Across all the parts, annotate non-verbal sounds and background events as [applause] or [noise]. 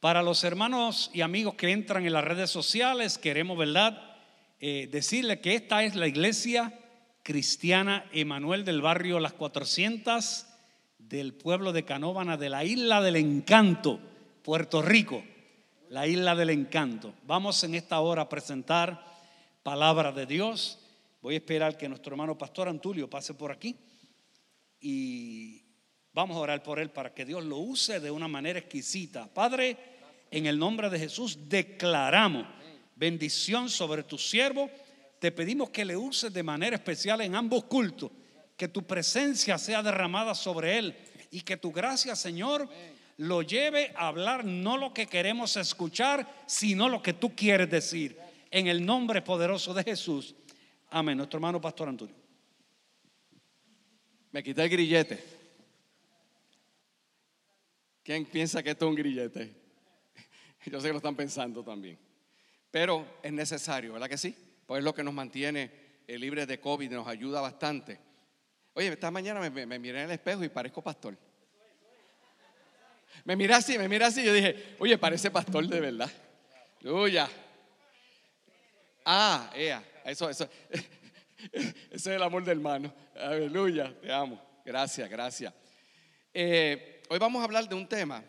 Para los hermanos y amigos que entran en las redes sociales, queremos, ¿verdad? Eh, que esta es la iglesia cristiana Emanuel del barrio Las 400 del pueblo de Canóvana de la isla del encanto, Puerto Rico, la isla del encanto. Vamos en esta hora a presentar palabra de Dios. Voy a esperar que nuestro hermano pastor Antulio pase por aquí y vamos a orar por él para que Dios lo use de una manera exquisita. Padre, en el nombre de Jesús declaramos bendición sobre tu siervo. Te pedimos que le uses de manera especial en ambos cultos, que tu presencia sea derramada sobre él y que tu gracia, Señor, lo lleve a hablar no lo que queremos escuchar, sino lo que tú quieres decir. En el nombre poderoso de Jesús. Amén. Nuestro hermano Pastor Antonio. Me quité el grillete. ¿Quién piensa que esto es un grillete? [laughs] Yo sé que lo están pensando también. Pero es necesario, ¿verdad que sí? Pues es lo que nos mantiene eh, libres de COVID, nos ayuda bastante. Oye, esta mañana me, miré en el espejo y parezco pastor. Me miré así, me miré así. Yo dije, oye, parece pastor de verdad. Aleluya. Ah, ea, eso, eso. [laughs] Ese es el amor del hermano. Aleluya, te amo. Gracias, gracias. Eh, hoy vamos a hablar de un tema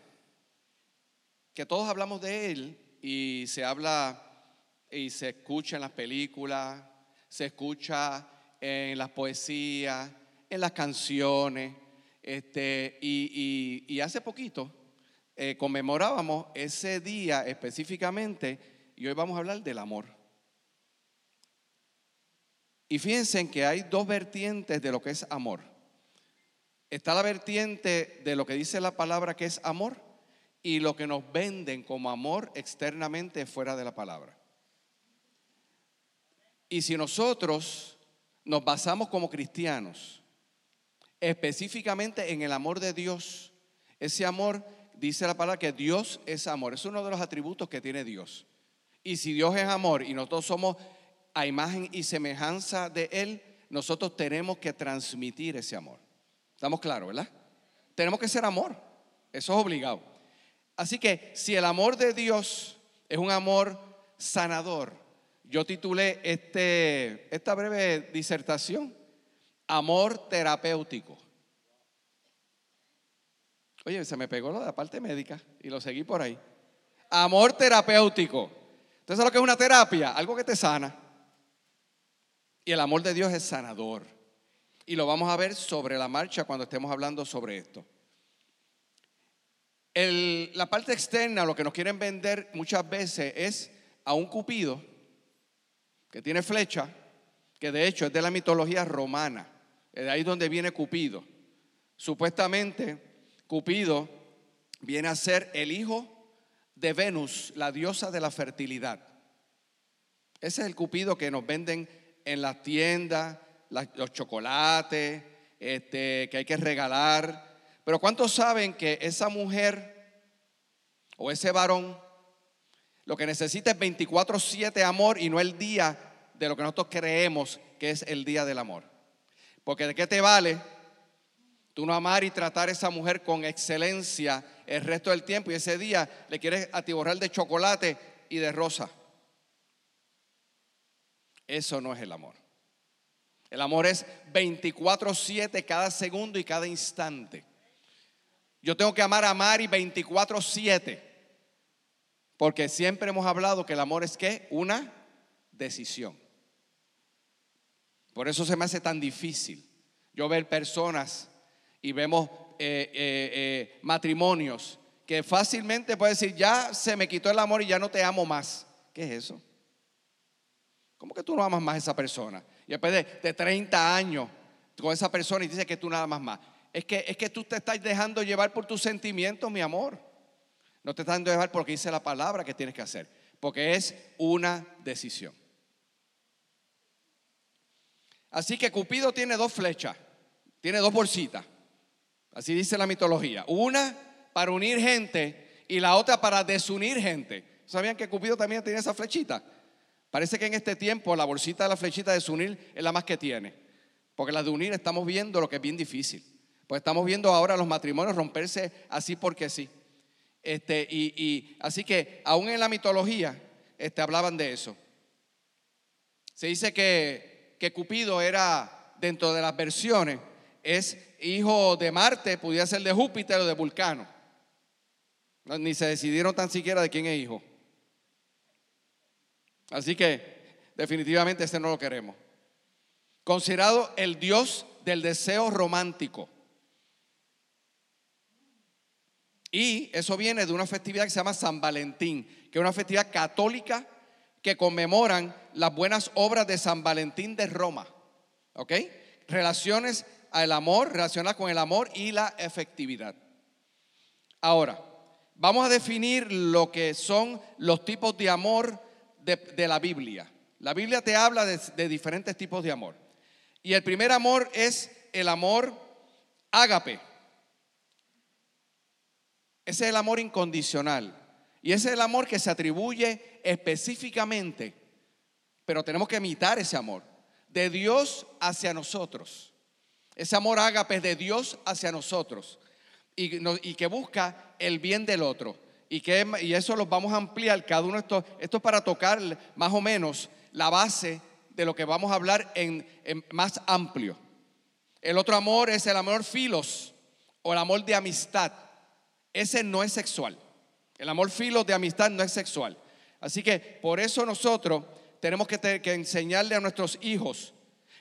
que todos hablamos de él y se habla y se escucha en las películas, se escucha en las poesías, en las canciones. Este, y, hace poquito eh, conmemorábamos ese día específicamente y hoy vamos a hablar del amor. Y fíjense que hay dos vertientes de lo que es amor. Está la vertiente de lo que dice la palabra que es amor y lo que nos venden como amor externamente fuera de la palabra. Y si nosotros nos basamos como cristianos específicamente en el amor de Dios, ese amor dice la palabra que Dios es amor, es uno de los atributos que tiene Dios. Y si Dios es amor y nosotros somos a imagen y semejanza de Él, nosotros tenemos que transmitir ese amor. ¿Estamos claros, verdad? Tenemos que ser amor. Eso es obligado. Así que si el amor de Dios es un amor sanador, yo titulé este, esta breve disertación, Amor terapéutico. Oye, se me pegó lo de la parte médica y lo seguí por ahí. Amor terapéutico. Entonces, lo que es una terapia? Algo que te sana. Y el amor de Dios es sanador. Y lo vamos a ver sobre la marcha cuando estemos hablando sobre esto. la parte externa, lo que nos quieren vender muchas veces es a un cupido que tiene flecha, que de hecho es de la mitología romana. De ahí donde viene Cupido. Supuestamente, Cupido viene a ser el hijo de Venus, la diosa de la fertilidad. Ese es el Cupido que nos venden en las tiendas, los chocolates, este, que hay que regalar. Pero ¿cuántos saben que esa mujer o ese varón lo que necesita es 24/7 amor y no el día de lo que nosotros creemos que es el día del amor? Porque ¿de qué te vale tú no amar y tratar a esa mujer con excelencia el resto del tiempo y ese día le quieres atiborrar de chocolate y de rosa? Eso no es el amor. El amor es 24/7 cada segundo y cada instante. Yo tengo que amar a Mari 24/7. Porque siempre hemos hablado que el amor es que una decisión. Por eso se me hace tan difícil yo ver personas y vemos eh, eh, eh, matrimonios que fácilmente puede decir, ya se me quitó el amor y ya no te amo más. ¿Qué es eso? ¿Cómo que tú no amas más a esa persona? Y después de, 30 años con esa persona y dice que tú nada más más. Es que, es que tú te estás dejando llevar por tus sentimientos, mi amor. No te estás dejando llevar porque dice la palabra que tienes que hacer. Porque es una decisión. Así que Cupido tiene dos flechas, tiene dos bolsitas. Así dice la mitología. Una para unir gente y la otra para desunir gente. ¿Sabían que Cupido también tiene esa flechita? Parece que en este tiempo la bolsita de la flechita de desunir es la más que tiene. Porque la de unir estamos viendo lo que es bien difícil. Pues estamos viendo ahora los matrimonios romperse así porque sí. Este, y, y así que aún en la mitología este, hablaban de eso. Se dice que, que Cupido era, dentro de las versiones, es hijo de Marte, pudiera ser de Júpiter o de Vulcano. No, Ni se decidieron tan siquiera de quién es hijo. Así que definitivamente este no lo queremos. Considerado el dios del deseo romántico. Y eso viene de una festividad que se llama San Valentín, que es una festividad católica que conmemoran las buenas obras de San Valentín de Roma. ¿Ok? Relaciones al amor, relacionadas con el amor y la efectividad. Ahora, vamos a definir lo que son los tipos de amor de, la Biblia. La Biblia te habla de, diferentes tipos de amor. Y el primer amor es el amor ágape. Ese es el amor incondicional. Y ese es el amor que se atribuye específicamente, pero tenemos que imitar ese amor, de Dios hacia nosotros. Ese amor ágape es de Dios hacia nosotros y, y que busca el bien del otro. Y, que, y eso lo vamos a ampliar cada uno de estos. Esto es para tocar más o menos la base de lo que vamos a hablar en, en más amplio. El otro amor es el amor filos o el amor de amistad. Ese no es sexual. El amor filos de amistad no es sexual. Así que por eso nosotros tenemos que, te- que enseñarle a nuestros hijos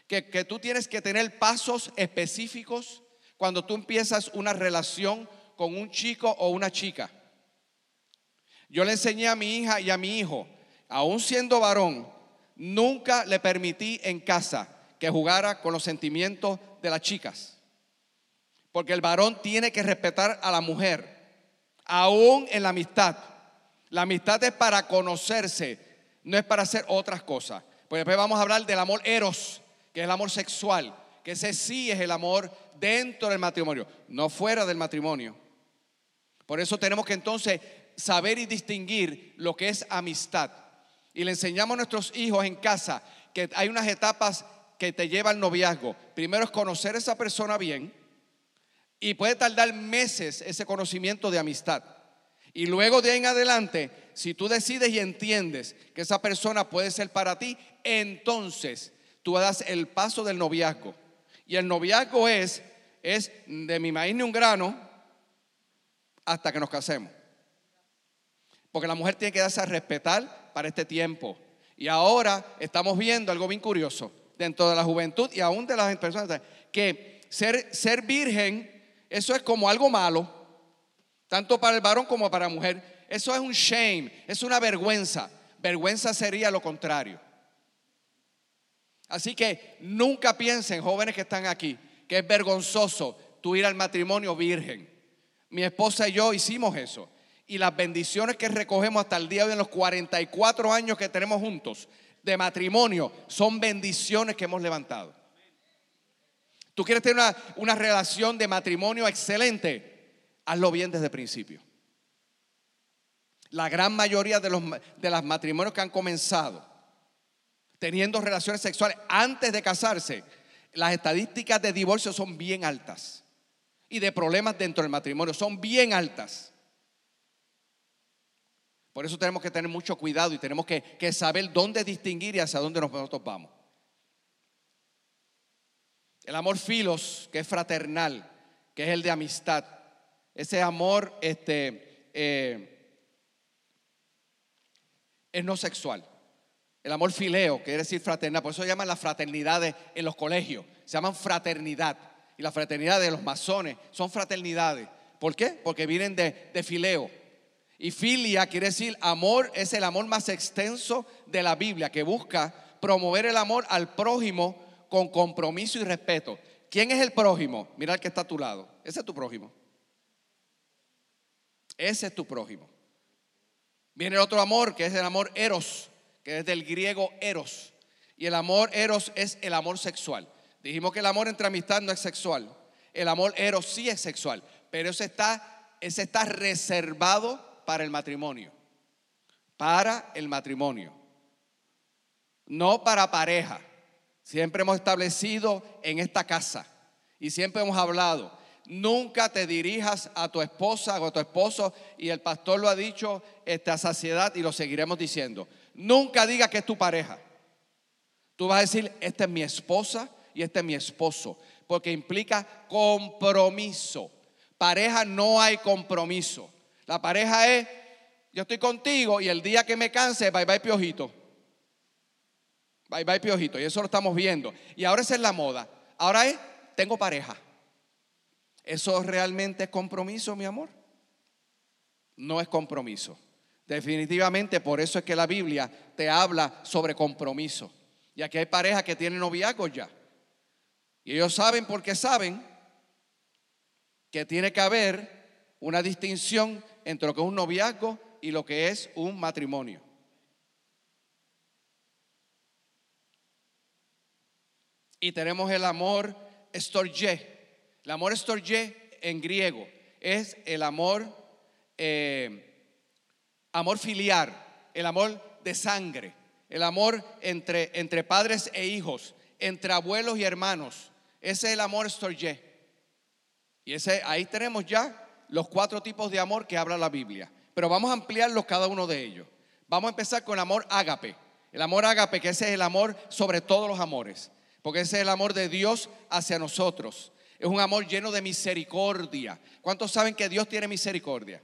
que, que tú tienes que tener pasos específicos cuando tú empiezas una relación con un chico o una chica. Yo le enseñé a mi hija y a mi hijo, aún siendo varón, nunca le permití en casa que jugara con los sentimientos de las chicas. Porque el varón tiene que respetar a la mujer, aún en la amistad. La amistad es para conocerse, no es para hacer otras cosas. Pues después vamos a hablar del amor eros, que es el amor sexual, que ese sí es el amor dentro del matrimonio, no fuera del matrimonio. Por eso tenemos que entonces saber y distinguir lo que es amistad. Y le enseñamos a nuestros hijos en casa que hay unas etapas que te lleva al noviazgo. Primero es conocer a esa persona bien y puede tardar meses ese conocimiento de amistad. Y luego de ahí en adelante, si tú decides y entiendes que esa persona puede ser para ti, entonces tú das el paso del noviazgo. Y el noviazgo es, es de mi maíz ni un grano hasta que nos casemos. Porque la mujer tiene que darse a respetar para este tiempo. Y ahora estamos viendo algo bien curioso dentro de la juventud y aún de las personas que ser, virgen, eso es como algo malo, tanto para el varón como para la mujer. Eso es un shame, es una vergüenza. Vergüenza sería lo contrario. Así que nunca piensen, jóvenes que están aquí, que es vergonzoso tú ir al matrimonio virgen. Mi esposa y yo hicimos eso. Y las bendiciones que recogemos hasta el día de hoy en los 44 años que tenemos juntos de matrimonio son bendiciones que hemos levantado. Tú quieres tener una, una relación de matrimonio excelente, hazlo bien desde el principio. La gran mayoría de los de los matrimonios que han comenzado teniendo relaciones sexuales antes de casarse, las estadísticas de divorcio son bien altas. Y de problemas dentro del matrimonio son bien altas. Por eso tenemos que tener mucho cuidado y tenemos que, saber dónde distinguir y hacia dónde nosotros vamos. El amor filos, que es fraternal, que es el de amistad. Ese amor este, eh, es no sexual. El amor fileo, que quiere decir fraternal, por eso llaman las fraternidades en los colegios, se llaman fraternidad. Y la fraternidad de los masones son fraternidades. ¿Por qué? Porque vienen de, de fileo. Y filia quiere decir amor, es el amor más extenso de la Biblia, que busca promover el amor al prójimo con compromiso y respeto. ¿Quién es el prójimo? Mira el que está a tu lado. Ese es tu prójimo. Ese es tu prójimo. Viene el otro amor, que es el amor eros, que es del griego eros. Y el amor eros es el amor sexual. Dijimos que el amor entre amistad no es sexual. El amor eros sí es sexual, pero ese está, ese está reservado para el matrimonio. Para el matrimonio. No para pareja. Siempre hemos establecido en esta casa y siempre hemos hablado Nunca te dirijas a tu esposa o a tu esposo, y el pastor lo ha dicho esta saciedad y lo seguiremos diciendo. Nunca diga que es tu pareja. Tú vas a decir, esta es mi esposa y este es mi esposo, porque implica compromiso. Pareja no hay compromiso. La pareja es, yo estoy contigo y el día que me canse, bye bye piojito. Bye bye piojito. Y eso lo estamos viendo. Y ahora esa es la moda. Ahora es, tengo pareja. ¿Eso realmente es compromiso, mi amor? No es compromiso. Definitivamente por eso es que la Biblia te habla sobre compromiso. Y aquí hay parejas que tienen noviazgos ya. Y ellos saben porque saben que tiene que haber una distinción entre lo que es un noviazgo y lo que es un matrimonio. Y tenemos el amor storge, el amor storge en griego es el amor, eh, amor filiar, el amor de sangre, el amor entre, entre padres e hijos, entre abuelos y hermanos. Ese es el amor storge. Y ese, ahí tenemos ya los cuatro tipos de amor que habla la Biblia. Pero vamos a ampliarlos cada uno de ellos. Vamos a empezar con el amor ágape. El amor ágape, que ese es el amor sobre todos los amores. Porque ese es el amor de Dios hacia nosotros. Es un amor lleno de misericordia. ¿Cuántos saben que Dios tiene misericordia?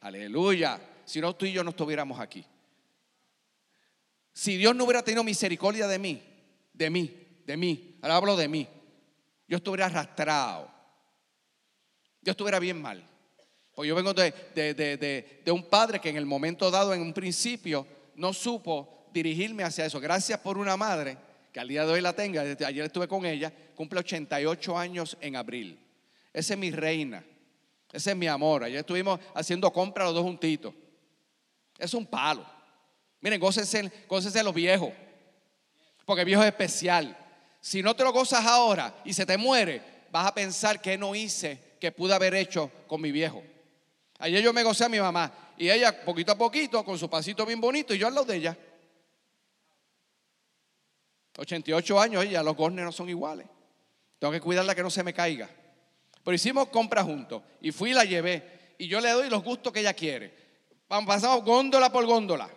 Aleluya. Si no, tú y yo no estuviéramos aquí. Si Dios no hubiera tenido misericordia de mí, de mí, de mí, ahora hablo de mí, yo estuviera arrastrado. Yo estuviera bien mal. Pues yo vengo de, de, un padre que en el momento dado, en un principio, no supo dirigirme hacia eso. Gracias por una madre que al día de hoy la tenga, ayer estuve con ella, cumple 88 años en abril. Esa es mi reina, ese es mi amor. Ayer estuvimos haciendo compras los dos juntitos. Es un palo. Miren, gócense, gócense los viejos, porque viejo es especial. Si no te lo gozas ahora y se te muere, vas a pensar que no hice, que pude haber hecho con mi viejo. Ayer yo me gocé a mi mamá y ella poquito a poquito, con su pasito bien bonito, y yo al lado de ella. 88 años, ella, los gornes no son iguales. Tengo que cuidarla que no se me caiga. Pero hicimos compras juntos y fui y la llevé. Y yo le doy los gustos que ella quiere. Pasamos góndola por góndola.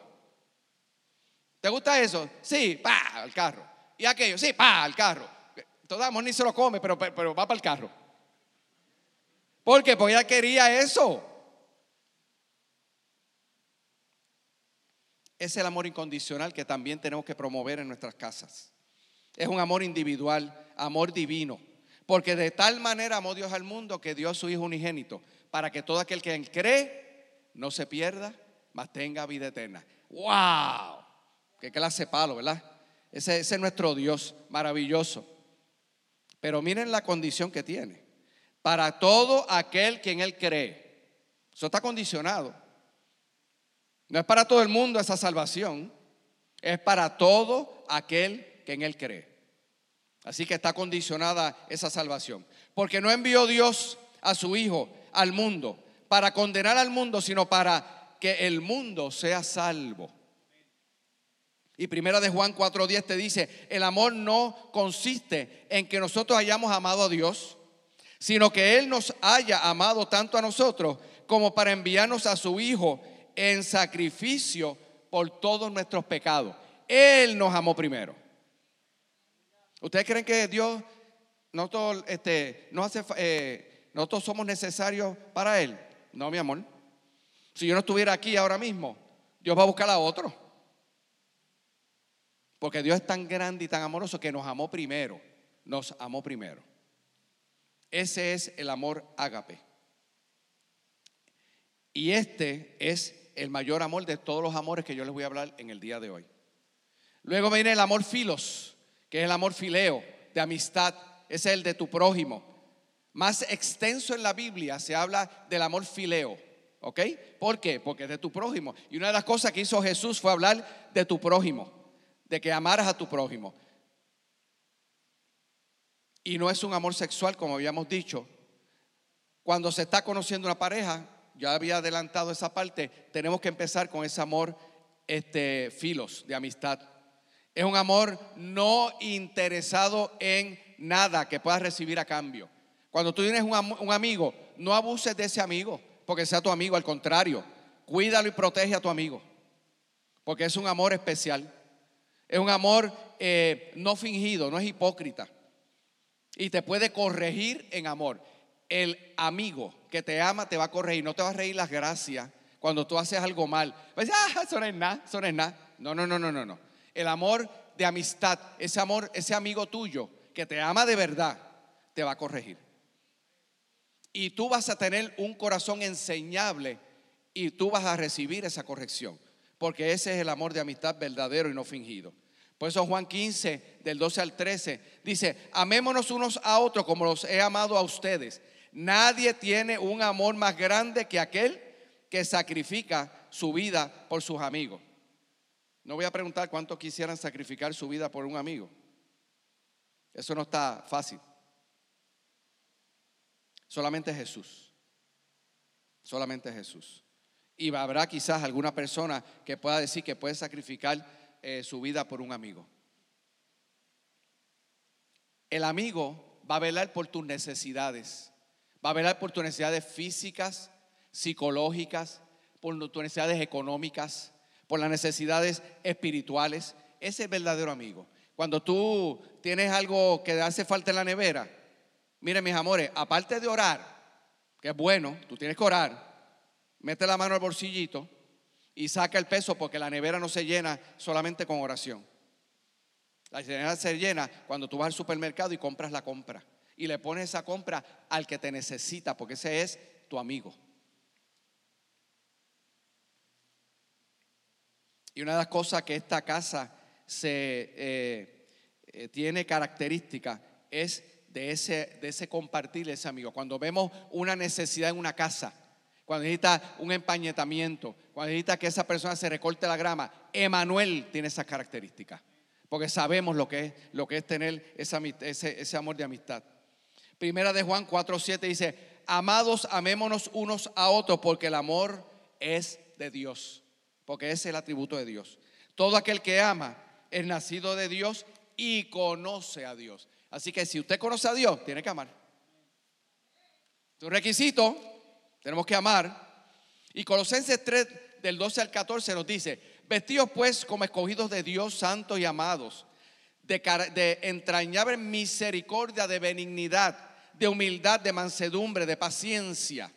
¿Te gusta eso? Sí, pa, al carro. Y aquello, sí, pa, al carro. Todavía ni se lo come, pero, pero va para el carro. Porque ella quería eso. es el amor incondicional que también tenemos que promover en nuestras casas. Es un amor individual, amor divino. Porque de tal manera amó Dios al mundo que dio a su Hijo unigénito, para que todo aquel que cree no se pierda, mas tenga vida eterna. ¡Wow! ¡Qué clase palo, ¿verdad? Ese es nuestro Dios maravilloso. Pero miren la condición que tiene. Para todo aquel que en Él cree. Eso está condicionado. No es para todo el mundo esa salvación, es para todo aquel que en Él cree. Así que está condicionada esa salvación. Porque no envió Dios a su Hijo al mundo para condenar al mundo, sino para que el mundo sea salvo. Y primera de Juan 4:10 te dice, el amor no consiste en que nosotros hayamos amado a Dios, sino que Él nos haya amado tanto a nosotros como para enviarnos a su Hijo en sacrificio por todos nuestros pecados. Él nos amó primero. ¿Ustedes creen que Dios nosotros, este, no hace, eh, nosotros somos necesarios para Él? No, mi amor. Si yo no estuviera aquí ahora mismo, Dios va a buscar a otro. Porque Dios es tan grande y tan amoroso que nos amó primero. Nos amó primero. Ese es el amor ágape. Y este es el mayor amor de todos los amores que yo les voy a hablar en el día de hoy. Luego viene el amor filos, que es el amor fileo, de amistad, es el de tu prójimo. Más extenso en la Biblia se habla del amor fileo, ¿ok? ¿Por qué? Porque es de tu prójimo. Y una de las cosas que hizo Jesús fue hablar de tu prójimo, de que amaras a tu prójimo. Y no es un amor sexual, como habíamos dicho. Cuando se está conociendo una pareja, ya había adelantado esa parte, tenemos que empezar con ese amor este, filos de amistad. Es un amor no interesado en nada que puedas recibir a cambio. Cuando tú tienes un, un amigo, no abuses de ese amigo, porque sea tu amigo, al contrario, cuídalo y protege a tu amigo, porque es un amor especial. Es un amor eh, no fingido, no es hipócrita. Y te puede corregir en amor. El amigo que te ama te va a corregir, no te va a reír las gracias cuando tú haces algo mal. Va a decir, ah, eso no es nada, eso no es nada. No, no, no, no, no, no. El amor de amistad, ese amor, ese amigo tuyo que te ama de verdad, te va a corregir. Y tú vas a tener un corazón enseñable y tú vas a recibir esa corrección. Porque ese es el amor de amistad verdadero y no fingido. Por eso Juan 15, del 12 al 13, dice, amémonos unos a otros como los he amado a ustedes. Nadie tiene un amor más grande que aquel que sacrifica su vida por sus amigos. No voy a preguntar cuántos quisieran sacrificar su vida por un amigo. Eso no está fácil. Solamente Jesús. Solamente Jesús. Y habrá quizás alguna persona que pueda decir que puede sacrificar eh, su vida por un amigo. El amigo va a velar por tus necesidades. Va a velar por tus necesidades físicas, psicológicas, por tus necesidades económicas, por las necesidades espirituales. Ese es el verdadero amigo. Cuando tú tienes algo que hace falta en la nevera, miren mis amores, aparte de orar, que es bueno, tú tienes que orar, mete la mano al bolsillito y saca el peso porque la nevera no se llena solamente con oración. La nevera se llena cuando tú vas al supermercado y compras la compra. Y le pones esa compra al que te necesita, porque ese es tu amigo. Y una de las cosas que esta casa se eh, eh, tiene característica es de ese, de ese compartir ese amigo. Cuando vemos una necesidad en una casa, cuando necesita un empañetamiento, cuando necesita que esa persona se recorte la grama, Emanuel tiene esas características. Porque sabemos lo que es, lo que es tener ese, amor de amistad. Primera de Juan 4:7 dice, amados, amémonos unos a otros porque el amor es de Dios, porque es el atributo de Dios. Todo aquel que ama es nacido de Dios y conoce a Dios. Así que si usted conoce a Dios, tiene que amar. Un requisito, tenemos que amar. Y Colosenses 3, del 12 al 14 nos dice, vestidos pues como escogidos de Dios, santos y amados, de, de entrañable misericordia, de benignidad, de humildad, de mansedumbre, de paciencia,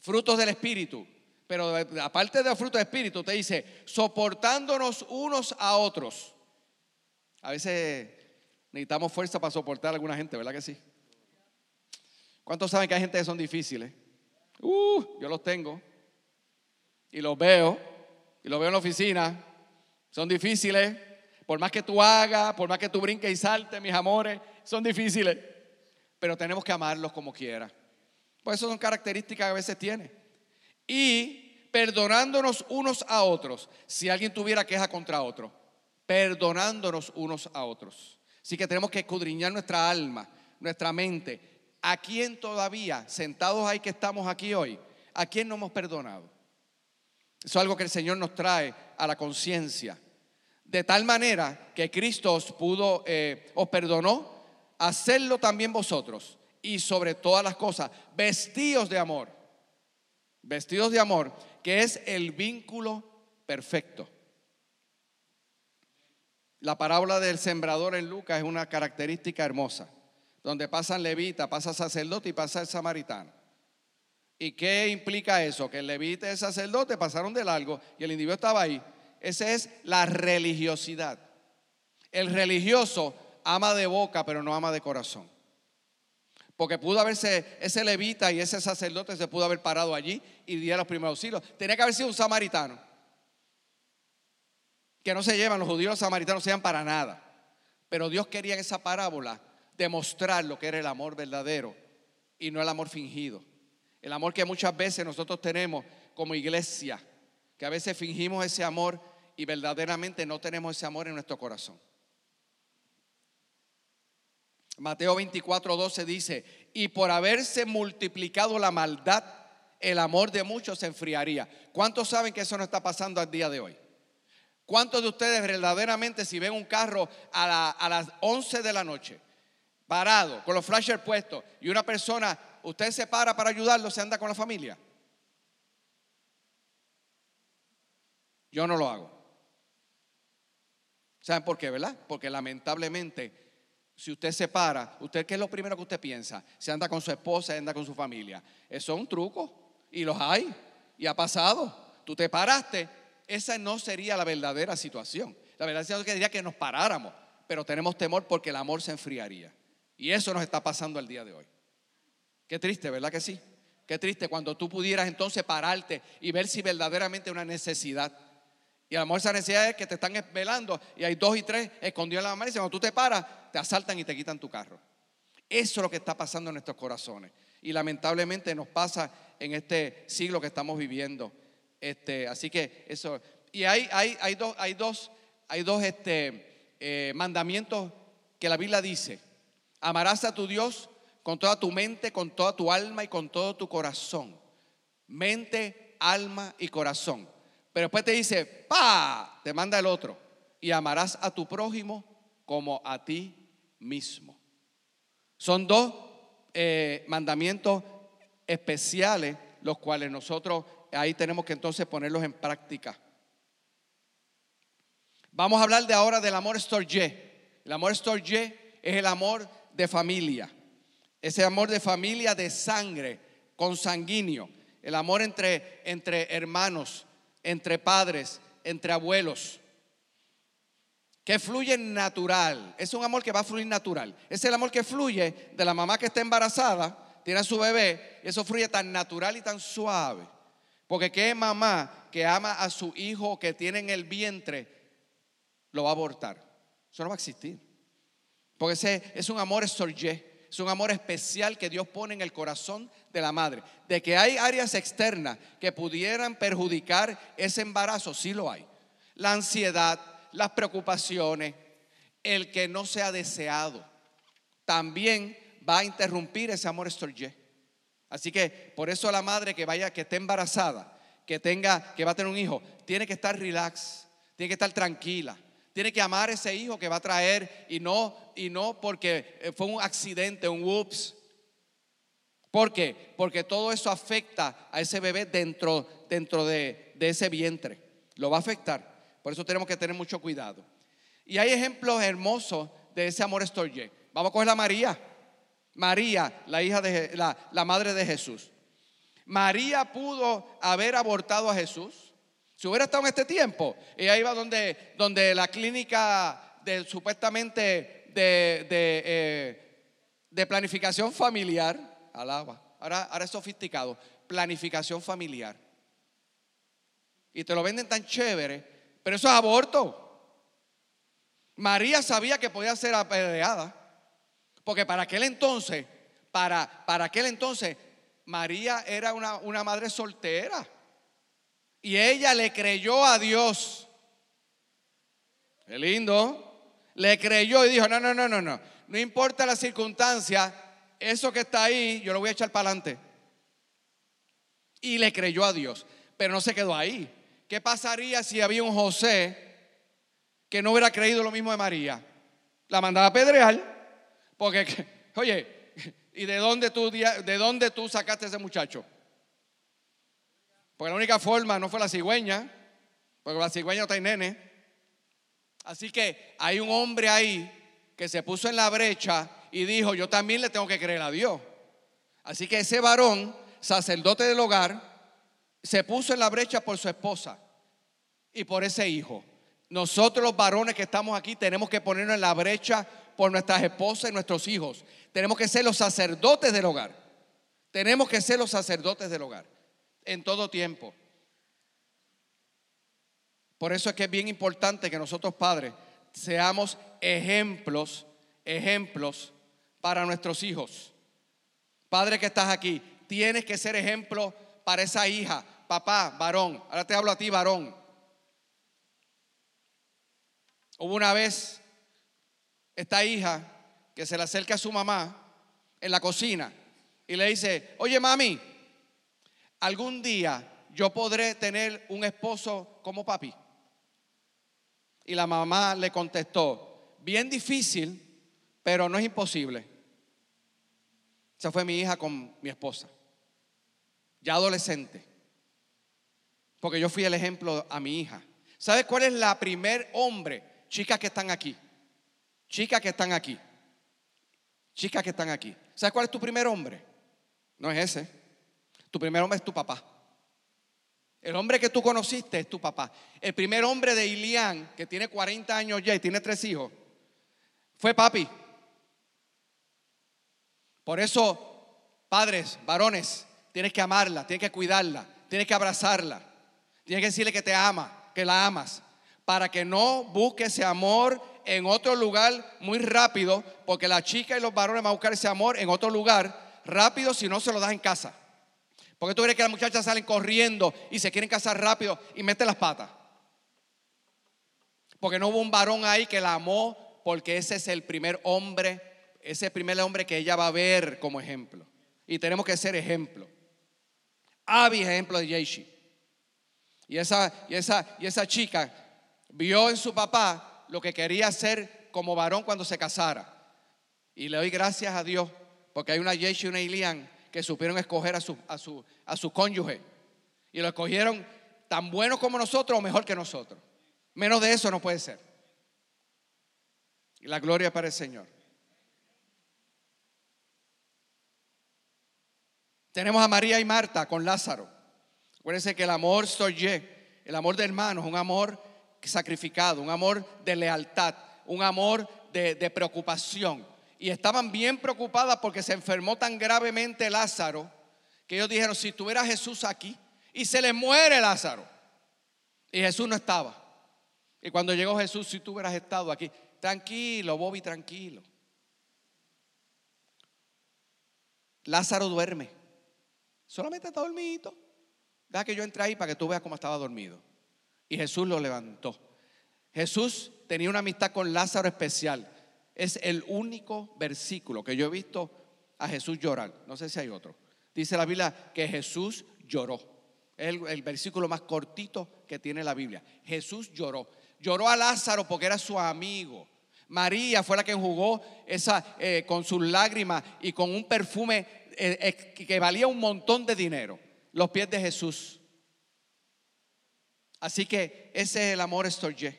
frutos del Espíritu. Pero aparte de los frutos del Espíritu, te dice, soportándonos unos a otros. A veces necesitamos fuerza para soportar a alguna gente, ¿verdad que sí? ¿Cuántos saben que hay gente que son difíciles? Uh, yo los tengo. Y los veo. Y los veo en la oficina. Son difíciles. Por más que tú hagas, por más que tú brinques y saltes, mis amores, son difíciles. Pero tenemos que amarlos como quiera. Pues eso son características que a veces tiene. Y perdonándonos unos a otros. Si alguien tuviera queja contra otro. Perdonándonos unos a otros. Así que tenemos que escudriñar nuestra alma, nuestra mente. ¿A quién todavía, sentados ahí que estamos aquí hoy, a quién no hemos perdonado? Eso es algo que el Señor nos trae a la conciencia. De tal manera que Cristo os pudo, eh, os perdonó, hacerlo también vosotros. Y sobre todas las cosas, vestidos de amor. Vestidos de amor, que es el vínculo perfecto. La parábola del sembrador en Lucas es una característica hermosa, donde pasan levita, pasa sacerdote y pasa el samaritano. ¿Y qué implica eso? Que el levita y el sacerdote pasaron de largo y el individuo estaba ahí. Esa es la religiosidad. El religioso ama de boca, pero no ama de corazón. Porque pudo haberse, ese levita y ese sacerdote se pudo haber parado allí y diera los primeros auxilios. Tenía que haber sido un samaritano. Que no se llevan, los judíos los samaritanos no se llevan para nada. Pero Dios quería esa parábola demostrar lo que era el amor verdadero y no el amor fingido. El amor que muchas veces nosotros tenemos como iglesia, que a veces fingimos ese amor y verdaderamente no tenemos ese amor en nuestro corazón. Mateo 24, 12 dice, y por haberse multiplicado la maldad, el amor de muchos se enfriaría. ¿Cuántos saben que eso no está pasando al día de hoy? ¿Cuántos de ustedes verdaderamente si ven un carro a, a las 11 de la noche, parado, con los flashers puestos, y una persona, usted se para para ayudarlo, se anda con la familia. Yo no lo hago. ¿Saben por qué, verdad? Porque lamentablemente, si usted se para, ¿usted qué es lo primero que usted piensa? Se anda con su esposa, se anda con su familia. Eso es un truco. Y los hay. Y ha pasado. Tú te paraste. Esa no sería la verdadera situación. La verdadera situación sería que nos paráramos. Pero tenemos temor porque el amor se enfriaría. Y eso nos está pasando el día de hoy. Qué triste, ¿verdad que sí? Qué triste cuando tú pudieras entonces pararte y ver si verdaderamente una necesidad. Y a lo mejor esa necesidad es que te están velando y hay dos y tres escondidos en la mano y cuando tú te paras, te asaltan y te quitan tu carro. Eso es lo que está pasando en nuestros corazones. Y lamentablemente nos pasa en este siglo que estamos viviendo. Este, así que eso. Y hay, hay, hay dos, hay dos, hay dos este, eh, mandamientos que la Biblia dice. Amarás a tu Dios con toda tu mente, con toda tu alma y con todo tu corazón. Mente, alma y corazón. Pero después te dice, pa, te manda el otro. Y amarás a tu prójimo como a ti mismo. Son dos eh, mandamientos especiales, los cuales nosotros ahí tenemos que entonces ponerlos en práctica. Vamos a hablar de ahora del amor storge. El amor storge es el amor de familia. Ese amor de familia de sangre, consanguíneo. El amor entre, entre hermanos, entre padres, entre abuelos, que fluye natural. Es un amor que va a fluir natural. Es el amor que fluye de la mamá que está embarazada, tiene a su bebé, y eso fluye tan natural y tan suave. Porque qué mamá que ama a su hijo que tiene en el vientre, lo va a abortar. Eso no va a existir. Porque ese es un amor estorje es un amor especial que Dios pone en el corazón de la madre. De que hay áreas externas que pudieran perjudicar ese embarazo, sí lo hay. La ansiedad, las preocupaciones, el que no sea deseado, también va a interrumpir ese amor estorje. Así que por eso la madre que vaya, que esté embarazada, que tenga, que va a tener un hijo, tiene que estar relax, tiene que estar tranquila, tiene que amar a ese hijo que va a traer y no, y no porque eh, fue un accidente, un whoops. ¿Por qué? Porque todo eso afecta a ese bebé dentro, dentro de, ese vientre. Lo va a afectar. Por eso tenemos que tener mucho cuidado. Y hay ejemplos hermosos de ese amor estorje. Vamos a coger a María. María, la hija de la, la madre de Jesús. María pudo haber abortado a Jesús. Si hubiera estado en este tiempo, ella iba donde, donde la clínica de, supuestamente de, eh, de, planificación familiar, alaba, ahora, ahora es sofisticado, planificación familiar. Y te lo venden tan chévere, pero eso es aborto. María sabía que podía ser apedreada, porque para aquel entonces, para, para aquel entonces, María era una, una madre soltera. Y ella le creyó a Dios. Qué lindo. Le creyó y dijo, no, no, no, no, no. No importa la circunstancia, eso que está ahí, yo lo voy a echar para adelante. Y le creyó a Dios. Pero no se quedó ahí. ¿Qué pasaría si había un José que no hubiera creído lo mismo de María? La mandaba a pedrear. Porque, [laughs] oye, ¿y de dónde tú, de dónde tú sacaste a ese muchacho? Porque la única forma no fue la cigüeña, porque la cigüeña no en nene. Así que hay un hombre ahí que se puso en la brecha y dijo, yo también le tengo que creer a Dios. Así que ese varón, sacerdote del hogar, se puso en la brecha por su esposa y por ese hijo. Nosotros los varones que estamos aquí tenemos que ponernos en la brecha por nuestras esposas y nuestros hijos. Tenemos que ser los sacerdotes del hogar. Tenemos que ser los sacerdotes del hogar en todo tiempo. Por eso es que es bien importante que nosotros padres seamos ejemplos, ejemplos para nuestros hijos. Padre que estás aquí, tienes que ser ejemplo para esa hija, papá, varón. Ahora te hablo a ti, varón. Hubo una vez esta hija que se le acerca a su mamá en la cocina y le dice, oye mami, algún día yo podré tener un esposo como papi. Y la mamá le contestó, bien difícil, pero no es imposible. Esa fue mi hija con mi esposa, ya adolescente. Porque yo fui el ejemplo a mi hija. ¿Sabes cuál es la primer hombre? Chicas que están aquí. Chicas que están aquí. Chicas que están aquí. ¿Sabes cuál es tu primer hombre? No es ese. Tu primer hombre es tu papá. El hombre que tú conociste es tu papá. El primer hombre de Ilián, que tiene 40 años ya y tiene tres hijos, fue papi. Por eso, padres, varones, tienes que amarla, tienes que cuidarla, tienes que abrazarla, tienes que decirle que te ama, que la amas, para que no busque ese amor en otro lugar muy rápido, porque la chica y los varones van a buscar ese amor en otro lugar rápido si no se lo das en casa. Porque tú crees que las muchachas salen corriendo y se quieren casar rápido y meten las patas. Porque no hubo un varón ahí que la amó, porque ese es el primer hombre, ese primer hombre que ella va a ver como ejemplo. Y tenemos que ser ejemplo. Abby ejemplo de Yeishi. Y esa, y, esa, y esa chica vio en su papá lo que quería ser como varón cuando se casara. Y le doy gracias a Dios porque hay una Yeishi y una Ilian que supieron escoger a su, a su, a su cónyuge. Y lo escogieron tan bueno como nosotros o mejor que nosotros. Menos de eso no puede ser. Y la gloria para el Señor. Tenemos a María y Marta con Lázaro. Acuérdense que el amor soy el amor de hermanos, un amor sacrificado, un amor de lealtad, un amor de, de preocupación y estaban bien preocupadas porque se enfermó tan gravemente Lázaro que ellos dijeron, si tuviera Jesús aquí y se le muere Lázaro. Y Jesús no estaba. Y cuando llegó Jesús, si tú hubieras estado aquí, tranquilo, Bobby, tranquilo. Lázaro duerme. Solamente está dormido. Deja que yo entre ahí para que tú veas cómo estaba dormido. Y Jesús lo levantó. Jesús tenía una amistad con Lázaro especial. Es el único versículo que yo he visto a Jesús llorar. No sé si hay otro. Dice la Biblia que Jesús lloró. Es el, versículo más cortito que tiene la Biblia. Jesús lloró. Lloró a Lázaro porque era su amigo. María fue la que enjugó esa, eh, con sus lágrimas y con un perfume eh, que valía un montón de dinero. Los pies de Jesús. Así que ese es el amor estorje.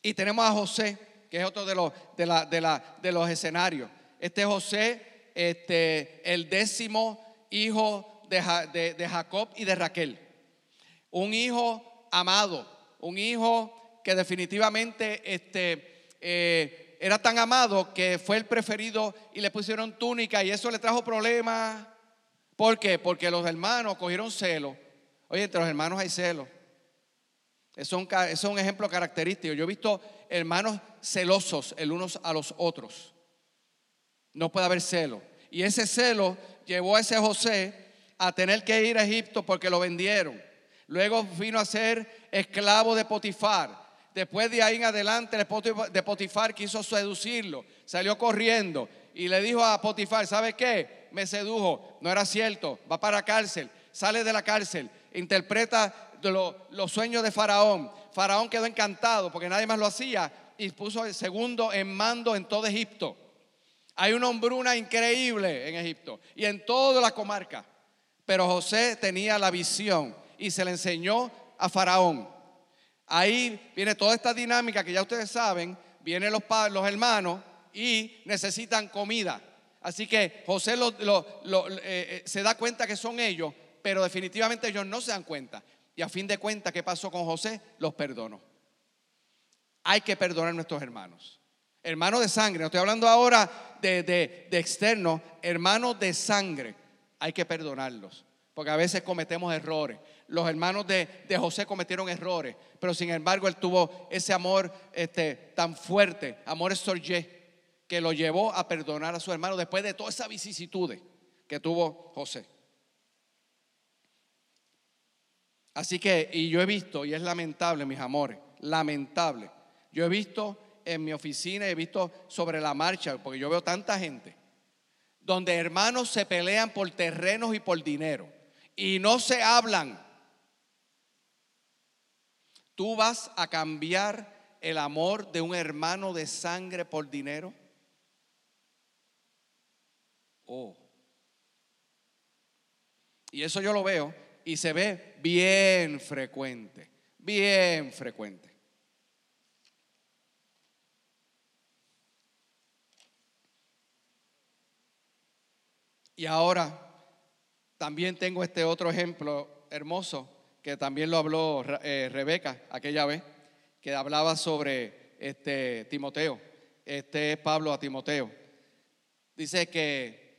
Y tenemos a José que es otro de los, de, los escenarios. Este José, este, el décimo hijo de, de, Jacob y de Raquel. Un hijo amado, un hijo que definitivamente este, eh, era tan amado que fue el preferido y le pusieron túnica y eso le trajo problemas. ¿Por qué? Porque los hermanos cogieron celo. Oye, entre los hermanos hay celo. Eso es un ejemplo característico. Yo he visto hermanos celosos el unos a los otros. No puede haber celo. Y ese celo llevó a ese José a tener que ir a Egipto porque lo vendieron. Luego vino a ser esclavo de Potifar. Después de ahí en adelante, el de Potifar quiso seducirlo. Salió corriendo y le dijo a Potifar, ¿sabe qué? Me sedujo. No era cierto. Va para cárcel. Sale de la cárcel. Interpreta los sueños de Faraón. Faraón quedó encantado porque nadie más lo hacía y puso el segundo en mando en todo Egipto. Hay una hombruna increíble en Egipto y en toda la comarca. Pero José tenía la visión y se le enseñó a Faraón. Ahí viene toda esta dinámica que ya ustedes saben. Vienen los, los hermanos y necesitan comida. Así que José eh, eh, se da cuenta que son ellos, pero definitivamente ellos no se dan cuenta. Y a fin de cuentas, ¿qué pasó con José? Los perdonó. Hay que perdonar a nuestros hermanos. Hermanos de sangre, no estoy hablando ahora de, de, externos, hermanos de sangre. Hay que perdonarlos, porque a veces cometemos errores. Los hermanos de, José cometieron errores, pero sin embargo él tuvo ese amor este, tan fuerte, amor estorje, que lo llevó a perdonar a su hermano después de todas esas vicisitudes que tuvo José. Así que, y yo he visto, y es lamentable, mis amores, lamentable. Yo he visto en mi oficina, he visto sobre la marcha, porque yo veo tanta gente, donde hermanos se pelean por terrenos y por dinero, y no se hablan. ¿Tú vas a cambiar el amor de un hermano de sangre por dinero? oh. Y eso yo lo veo y se ve bien frecuente, bien frecuente. Y ahora también tengo este otro ejemplo hermoso que también lo habló eh, Rebeca aquella vez, que hablaba sobre este Timoteo. Este es Pablo a Timoteo. Dice que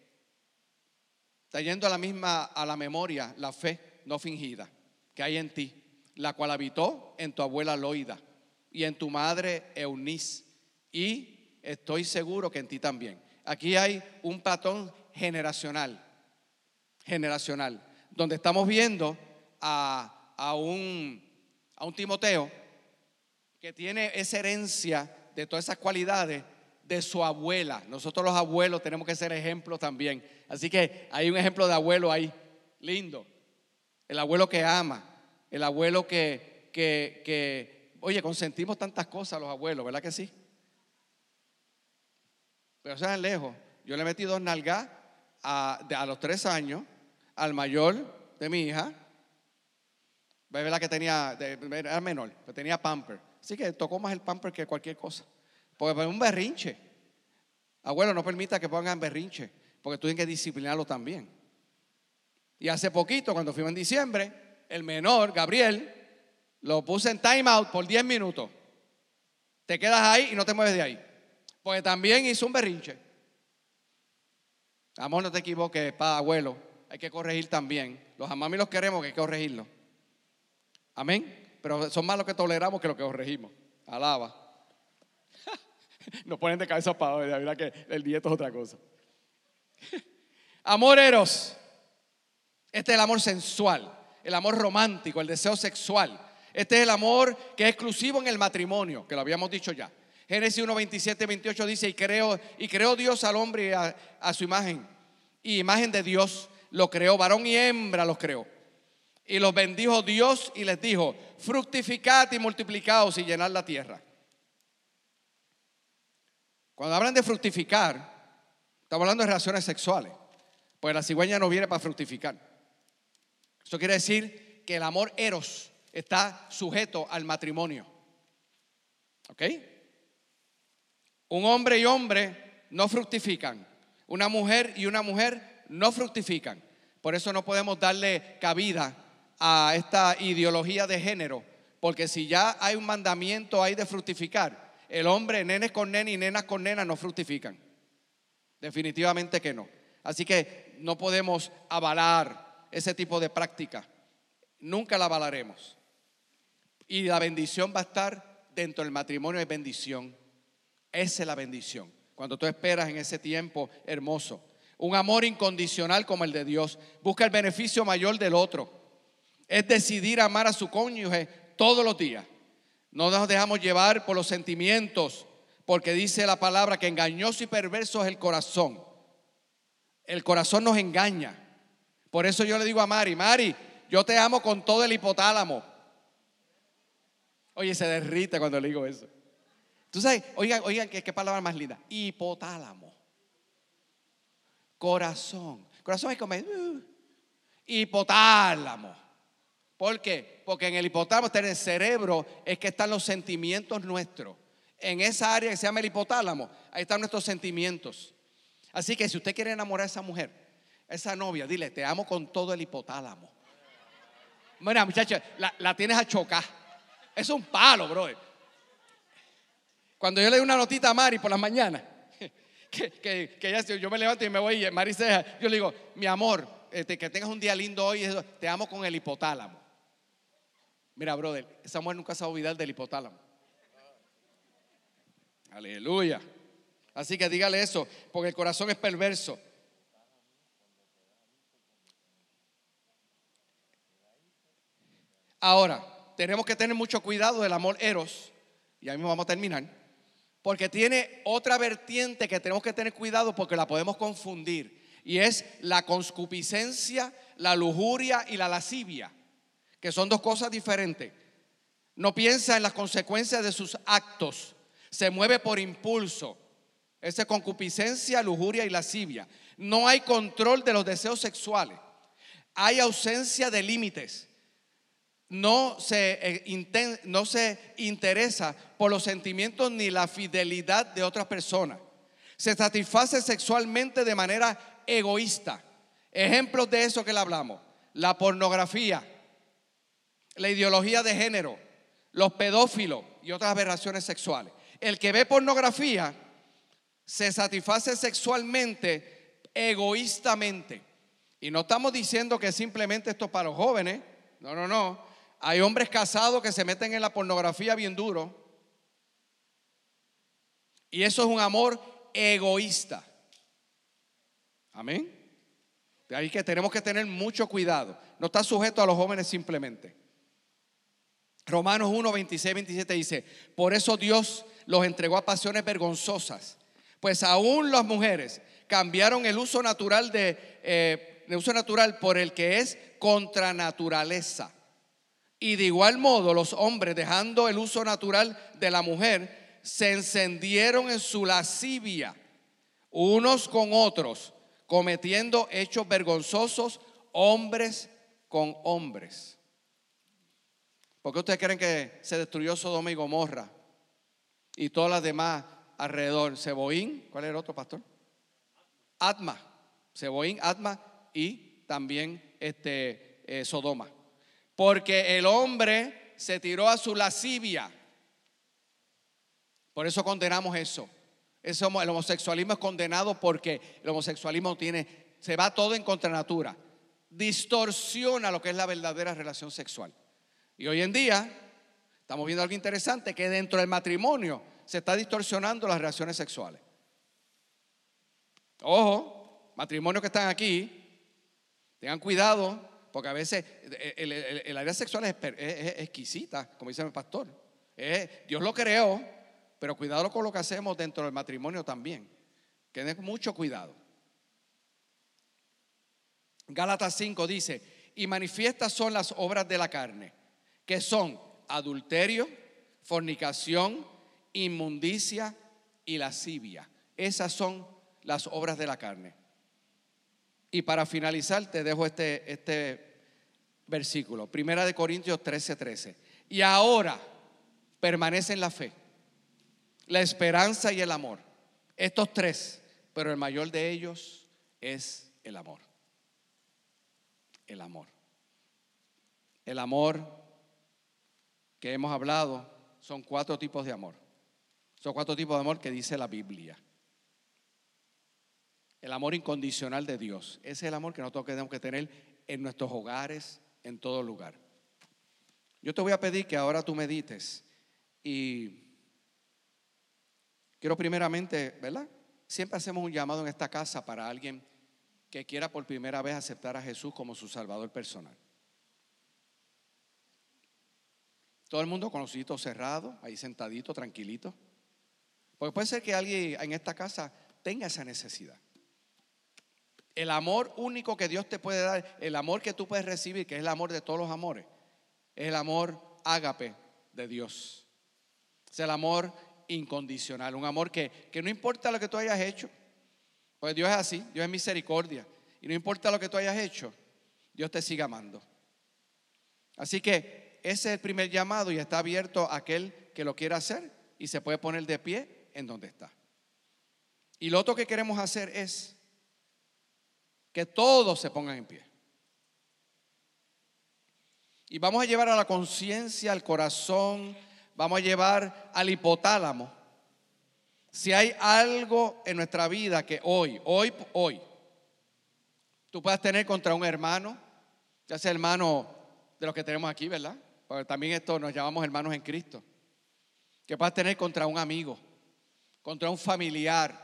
está yendo a la misma a la memoria la fe no fingida que hay en ti, la cual habitó en tu abuela Loida y en tu madre Eunice y estoy seguro que en ti también. Aquí hay un patrón generacional, generacional, donde estamos viendo a, a, un, a un Timoteo que tiene esa herencia de todas esas cualidades de su abuela. Nosotros los abuelos tenemos que ser ejemplos también. Así que hay un ejemplo de abuelo ahí, lindo. El abuelo que ama, el abuelo que, que, que oye, consentimos tantas cosas a los abuelos, ¿verdad que sí? Pero sean lejos. Yo le metí dos nalgas a, a los tres años al mayor de mi hija. ¿Verdad que tenía, era menor, pero tenía pamper. Así que tocó más el pamper que cualquier cosa. Porque es un berrinche. Abuelo, no permita que pongan berrinche, porque tú tienes que disciplinarlo también. Y hace poquito, cuando fuimos en diciembre, el menor, Gabriel, lo puse en time out por 10 minutos. Te quedas ahí y no te mueves de ahí. Porque también hizo un berrinche. Amor, no te equivoques, para abuelo. Hay que corregir también. Los amamos y los queremos, que hay que corregirlos. Amén. Pero son más los que toleramos que los que corregimos. Alaba. [laughs] Nos ponen de cabeza para hoy. La verdad que el dieto es otra cosa. [laughs] Amor eros. Este es el amor sensual, el amor romántico, el deseo sexual. Este es el amor que es exclusivo en el matrimonio, que lo habíamos dicho ya. Génesis 1, 27, 28 dice, y creó, y creó Dios al hombre a, a su imagen. Y imagen de Dios lo creó, varón y hembra los creó. Y los bendijo Dios y les dijo, fructificad y multiplicaos y llenad la tierra. Cuando hablan de fructificar, estamos hablando de relaciones sexuales, pues la cigüeña no viene para fructificar. Eso quiere decir que el amor eros está sujeto al matrimonio. ¿Ok? Un hombre y hombre no fructifican. Una mujer y una mujer no fructifican. Por eso no podemos darle cabida a esta ideología de género. Porque si ya hay un mandamiento ahí de fructificar, el hombre, nenes con nenes y nenas con nenas no fructifican. Definitivamente que no. Así que no podemos avalar ese tipo de práctica. Nunca la avalaremos. Y la bendición va a estar dentro del matrimonio de bendición. Esa es la bendición. Cuando tú esperas en ese tiempo hermoso. Un amor incondicional como el de Dios. Busca el beneficio mayor del otro. Es decidir amar a su cónyuge todos los días. No nos dejamos llevar por los sentimientos, porque dice la palabra que engañoso y perverso es el corazón. El corazón nos engaña. Por eso yo le digo a Mari, Mari, yo te amo con todo el hipotálamo. Oye, se derrite cuando le digo eso. Tú sabes, oigan, oigan, ¿qué, palabra más linda? Hipotálamo. Corazón. Corazón es como uh, hipotálamo. ¿Por qué? Porque en el hipotálamo, en el cerebro, es que están los sentimientos nuestros. En esa área que se llama el hipotálamo, ahí están nuestros sentimientos. Así que si usted quiere enamorar a esa mujer, esa novia, dile, te amo con todo el hipotálamo. Mira, muchacha, la, la tienes a chocar. Es un palo, bro. Cuando yo le doy una notita a Mari por las mañanas, [laughs] que, que, que ella, yo me levanto y me voy y Mari se yo le digo, mi amor, este, que tengas un día lindo hoy, te amo con el hipotálamo. Mira, brother, esa mujer nunca se va a olvidar del hipotálamo. Aleluya. Así que dígale eso, porque el corazón es perverso. Ahora, tenemos que tener mucho cuidado del amor eros, y ahí mismo vamos a terminar, porque tiene otra vertiente que tenemos que tener cuidado porque la podemos confundir, y es la conscupiscencia, la lujuria y la lascivia que son dos cosas diferentes. No piensa en las consecuencias de sus actos, se mueve por impulso. Esa concupiscencia, lujuria y lascivia. No hay control de los deseos sexuales. Hay ausencia de límites. No se, eh, no se interesa por los sentimientos ni la fidelidad de otras personas. Se satisface sexualmente de manera egoísta. Ejemplos de eso que le hablamos. La pornografía, la ideología de género, los pedófilos y otras aberraciones sexuales. El que ve pornografía se satisface sexualmente egoístamente. Y no estamos diciendo que simplemente esto es para los jóvenes. No, no, no. Hay hombres casados que se meten en la pornografía bien duro. Y eso es un amor egoísta. Amén. De ahí que tenemos que tener mucho cuidado. No está sujeto a los jóvenes simplemente. Romanos 1, 26, 27 dice, por eso Dios los entregó a pasiones vergonzosas, pues aún las mujeres cambiaron el uso natural de, eh, el uso natural por el que es contra naturaleza. Y de igual modo los hombres, dejando el uso natural de la mujer, se encendieron en su lascivia unos con otros, cometiendo hechos vergonzosos hombres con hombres. ¿Por qué ustedes creen que se destruyó Sodoma y Gomorra? Y todas las demás alrededor. Seboín, ¿cuál era el otro pastor? Atma. Seboín, Atma y también este, eh, Sodoma. Porque el hombre se tiró a su lascivia. Por eso condenamos eso. El homosexualismo es condenado porque el homosexualismo tiene, se va todo en contranatura. Distorsiona lo que es la verdadera relación sexual. Y hoy en día estamos viendo algo interesante, que dentro del matrimonio se está distorsionando las relaciones sexuales. Ojo, matrimonios que están aquí, tengan cuidado, porque a veces el, área sexual es, exquisita, como dice el pastor. Dios lo creó, pero cuidado con lo que hacemos dentro del matrimonio también. Tienen mucho cuidado. Gálatas 5 dice, y manifiestas son las obras de la carne que son adulterio, fornicación, inmundicia y lascivia. Esas son las obras de la carne. Y para finalizar te dejo este, este versículo, Primera de Corintios 13, 13. Y ahora permanecen la fe, la esperanza y el amor. Estos tres, pero el mayor de ellos es el amor. El amor. El amor que hemos hablado son cuatro tipos de amor. Son cuatro tipos de amor que dice la Biblia. El amor incondicional de Dios. Ese es el amor que nosotros tenemos que tener en nuestros hogares, en todo lugar. Yo te voy a pedir que ahora tú medites y quiero primeramente, ¿verdad? Siempre hacemos un llamado en esta casa para alguien que quiera por primera vez aceptar a Jesús como su Salvador personal. Todo el mundo con los cerrados, ahí sentadito, tranquilito. Porque puede ser que alguien en esta casa tenga esa necesidad. El amor único que Dios te puede dar, el amor que tú puedes recibir, que es el amor de todos los amores, es el amor ágape de Dios. Es el amor incondicional, un amor que, que no importa lo que tú hayas hecho, pues Dios es así, Dios es misericordia, y no importa lo que tú hayas hecho, Dios te sigue amando. Así que ese es el primer llamado y está abierto a aquel que lo quiera hacer y se puede poner de pie en donde está. Y lo otro que queremos hacer es que todos se pongan en pie. Y vamos a llevar a la conciencia, al corazón, vamos a llevar al hipotálamo. Si hay algo en nuestra vida que hoy, hoy, hoy, tú puedas tener contra un hermano, ya sea hermano de los que tenemos aquí, ¿verdad? también esto nos llamamos hermanos en Cristo. Que puedas tener contra un amigo, contra un familiar.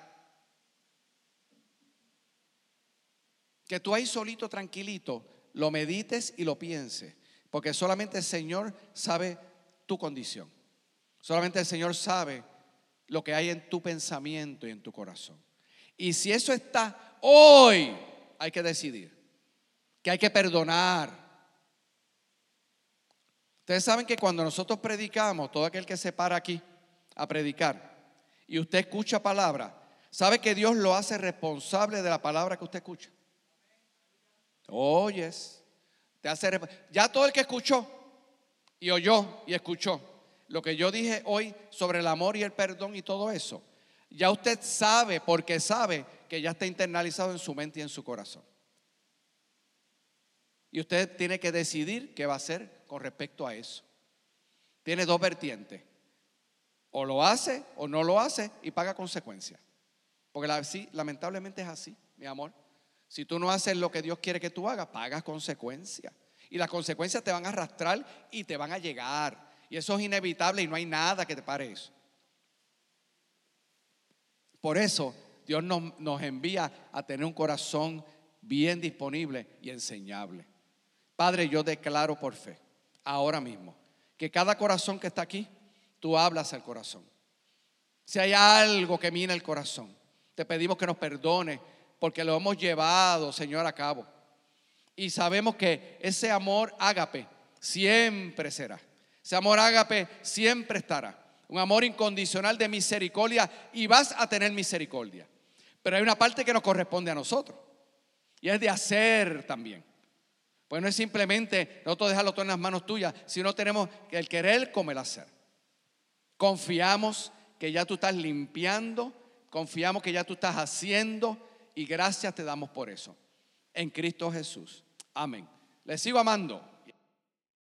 Que tú ahí solito, tranquilito, lo medites y lo pienses. Porque solamente el Señor sabe tu condición. Solamente el Señor sabe lo que hay en tu pensamiento y en tu corazón. Y si eso está hoy, hay que decidir que hay que perdonar, Ustedes saben que cuando nosotros predicamos, todo aquel que se para aquí a predicar y usted escucha palabra, ¿Sabe que Dios lo hace responsable de la palabra que usted escucha? Oyes. Te hace ya todo el que escuchó y oyó y escuchó lo que yo dije hoy sobre el amor y el perdón y todo eso, ya usted sabe, porque sabe que ya está internalizado en su mente y en su corazón. Y usted tiene que decidir qué va a hacer con respecto a eso. Tiene dos vertientes. O lo hace o no lo hace y paga consecuencias. Porque sí, lamentablemente es así, mi amor. Si tú no haces lo que Dios quiere que tú hagas, pagas consecuencias. Y las consecuencias te van a arrastrar y te van a llegar. Y eso es inevitable y no hay nada que te pare eso. Por eso Dios nos, nos envía a tener un corazón bien disponible y enseñable. Padre, yo declaro por fe, ahora mismo, que cada corazón que está aquí, tú hablas al corazón. Si hay algo que mina el corazón, te pedimos que nos perdone porque lo hemos llevado, Señor, a cabo. Y sabemos que ese amor ágape siempre será. Ese amor ágape siempre estará. Un amor incondicional de misericordia y vas a tener misericordia. Pero hay una parte que nos corresponde a nosotros. Y es de hacer también. Pues no es simplemente nosotros dejarlo todo en las manos tuyas, sino tenemos el querer como el hacer. Confiamos que ya tú estás limpiando, confiamos que ya tú estás haciendo y gracias te damos por eso. En Cristo Jesús. Amén. Les sigo amando.